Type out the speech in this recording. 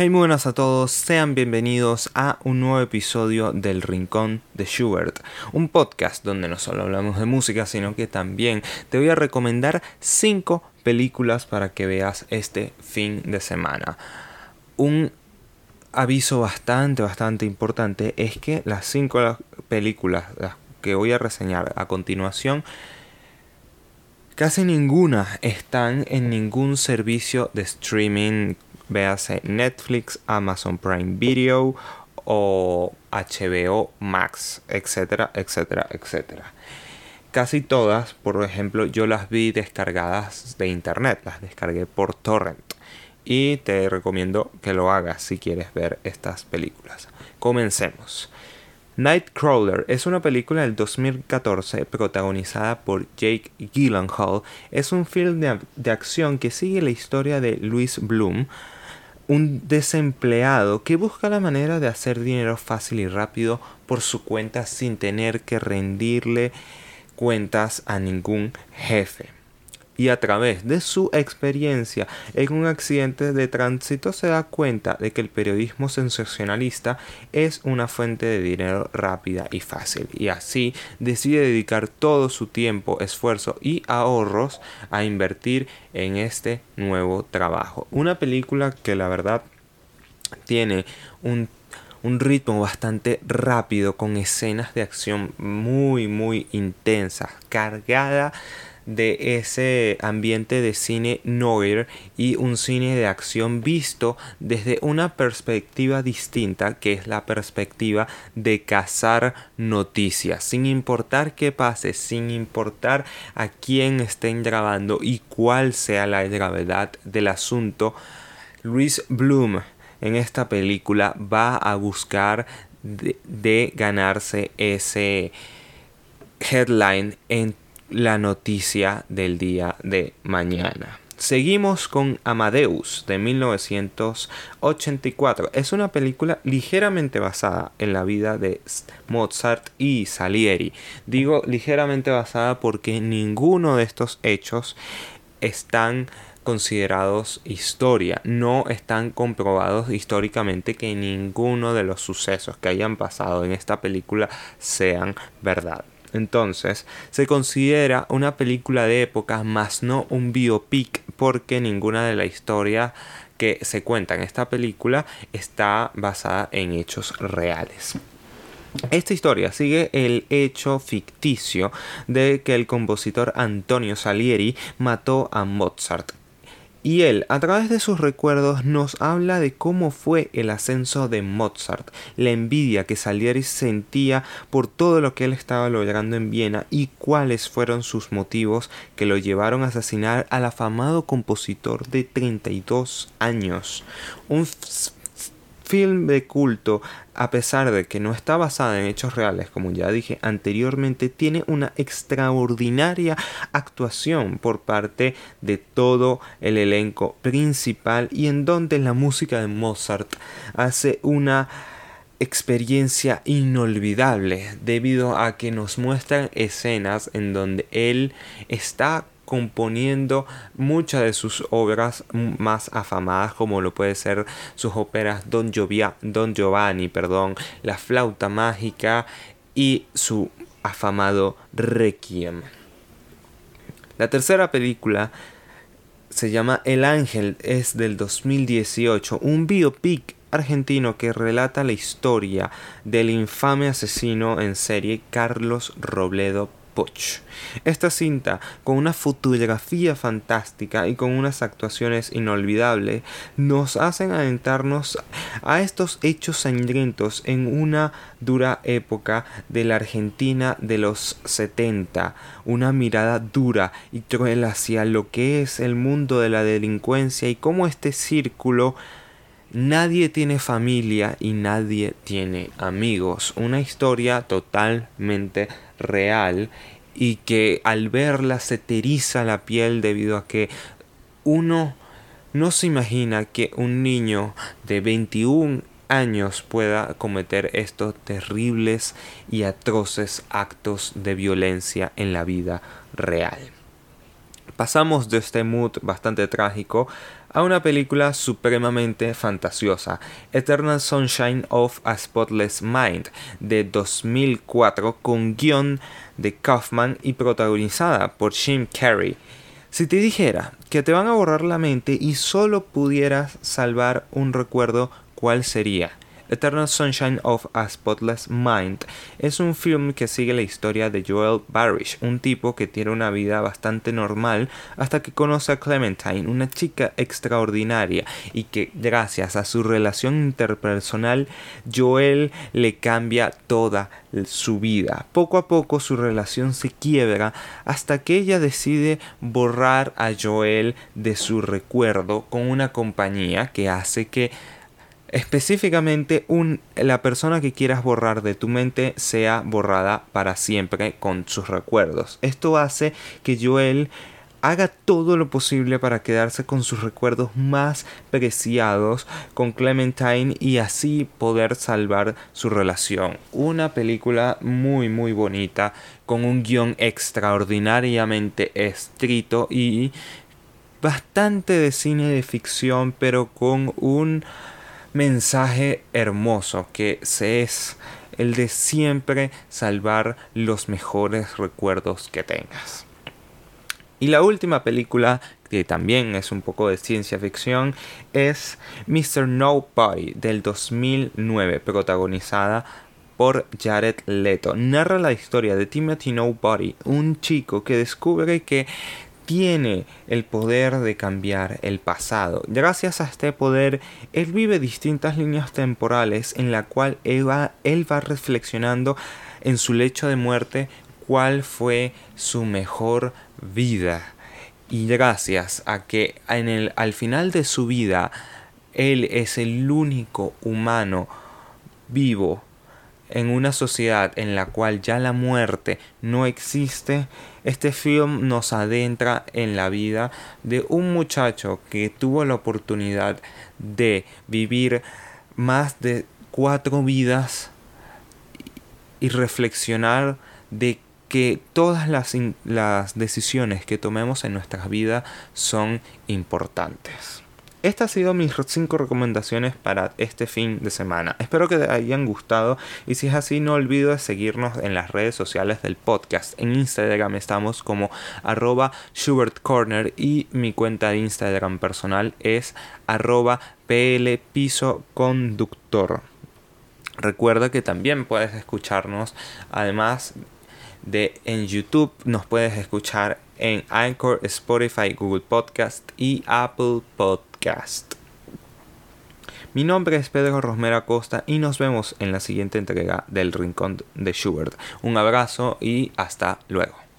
Hey, muy buenas a todos, sean bienvenidos a un nuevo episodio del Rincón de Schubert, un podcast donde no solo hablamos de música, sino que también te voy a recomendar 5 películas para que veas este fin de semana. Un aviso bastante, bastante importante es que las 5 películas que voy a reseñar a continuación Casi ninguna están en ningún servicio de streaming véase Netflix, Amazon Prime Video o HBO Max, etcétera, etcétera, etcétera. Casi todas, por ejemplo, yo las vi descargadas de internet, las descargué por torrent y te recomiendo que lo hagas si quieres ver estas películas. Comencemos. Nightcrawler es una película del 2014 protagonizada por Jake Gyllenhaal. Es un film de, de acción que sigue la historia de Louis Bloom, un desempleado que busca la manera de hacer dinero fácil y rápido por su cuenta sin tener que rendirle cuentas a ningún jefe y a través de su experiencia en un accidente de tránsito se da cuenta de que el periodismo sensacionalista es una fuente de dinero rápida y fácil y así decide dedicar todo su tiempo, esfuerzo y ahorros a invertir en este nuevo trabajo. Una película que la verdad tiene un un ritmo bastante rápido con escenas de acción muy muy intensas, cargada de ese ambiente de cine noir y un cine de acción visto desde una perspectiva distinta que es la perspectiva de cazar noticias. Sin importar qué pase sin importar a quién estén grabando y cuál sea la gravedad del asunto Luis Bloom en esta película va a buscar de, ganarse ese headline en la noticia del día de mañana. Seguimos con Amadeus de 1984. Es una película ligeramente basada en la vida de Mozart y Salieri. Digo ligeramente basada porque ninguno de estos hechos están considerados historia. No están comprobados históricamente que ninguno de los sucesos que hayan pasado en esta película sean verdad. Entonces, se considera una película de época, más no un biopic, porque ninguna de la historia que se cuenta en esta película está basada en hechos reales. Esta historia sigue el hecho ficticio de que el compositor Antonio Salieri mató a Mozart y él, a través de sus recuerdos, nos habla de cómo fue el ascenso de Mozart, la envidia que Salieri sentía por todo lo que él estaba logrando en Viena y cuáles fueron sus motivos que lo llevaron a asesinar al afamado compositor de 32 años. Un film de culto, a pesar de que no está basada en hechos reales, como ya dije anteriormente, tiene una extraordinaria actuación por parte de todo el elenco principal y en donde la música de Mozart hace una experiencia inolvidable debido a que nos muestran escenas en donde él está componiendo muchas de sus obras más afamadas como lo puede ser sus óperas Don, Don Giovanni, perdón, La flauta mágica y su afamado Requiem. La tercera película se llama El Ángel, es del 2018, un biopic argentino que relata la historia del infame asesino en serie Carlos Robledo esta cinta, con una fotografía fantástica y con unas actuaciones inolvidables, nos hacen adentrarnos a estos hechos sangrientos en una dura época de la Argentina de los 70, una mirada dura y cruel hacia lo que es el mundo de la delincuencia y cómo este círculo Nadie tiene familia y nadie tiene amigos. Una historia totalmente real y que al verla se teriza la piel debido a que uno no se imagina que un niño de 21 años pueda cometer estos terribles y atroces actos de violencia en la vida real. Pasamos de este mood bastante trágico a una película supremamente fantasiosa, Eternal Sunshine of a Spotless Mind, de 2004, con guion de Kaufman y protagonizada por Jim Carrey. Si te dijera que te van a borrar la mente y solo pudieras salvar un recuerdo, ¿cuál sería? Eternal Sunshine of a Spotless Mind es un film que sigue la historia de Joel Barish, un tipo que tiene una vida bastante normal hasta que conoce a Clementine, una chica extraordinaria y que gracias a su relación interpersonal Joel le cambia toda su vida. Poco a poco su relación se quiebra hasta que ella decide borrar a Joel de su recuerdo con una compañía que hace que específicamente un, la persona que quieras borrar de tu mente sea borrada para siempre con sus recuerdos. Esto hace que Joel haga todo lo posible para quedarse con sus recuerdos más preciados con Clementine y así poder salvar su relación. Una película muy muy bonita con un guion extraordinariamente escrito y bastante de cine de ficción pero con un mensaje hermoso que se es el de siempre salvar los mejores recuerdos que tengas. Y la última película, que también es un poco de ciencia ficción, es Mr. Nobody del 2009, protagonizada por Jared Leto. Narra la historia de Timothy Nobody, un chico que descubre que tiene el poder de cambiar el pasado. Gracias a este poder, él vive distintas líneas temporales en la cual él va, reflexionando en su lecho de muerte cuál fue su mejor vida. Y gracias a que al final de su vida, él es el único humano vivo en una sociedad en la cual ya la muerte no existe, este film nos adentra en la vida de un muchacho que tuvo la oportunidad de vivir más de cuatro vidas y reflexionar de que todas las, las decisiones que tomemos en nuestras vidas son importantes. Estas han sido mis 5 recomendaciones para este fin de semana. Espero que te hayan gustado y si es así no olvides seguirnos en las redes sociales del podcast. En Instagram estamos como arroba Corner y mi cuenta de Instagram personal es arroba conductor. Recuerda que también puedes escucharnos además de en YouTube nos puedes escuchar en Anchor, Spotify, Google Podcast y Apple Mi nombre es Pedro Rosmera Costa y nos vemos en la siguiente entrega del Rincón de Schubert. Un abrazo y hasta luego.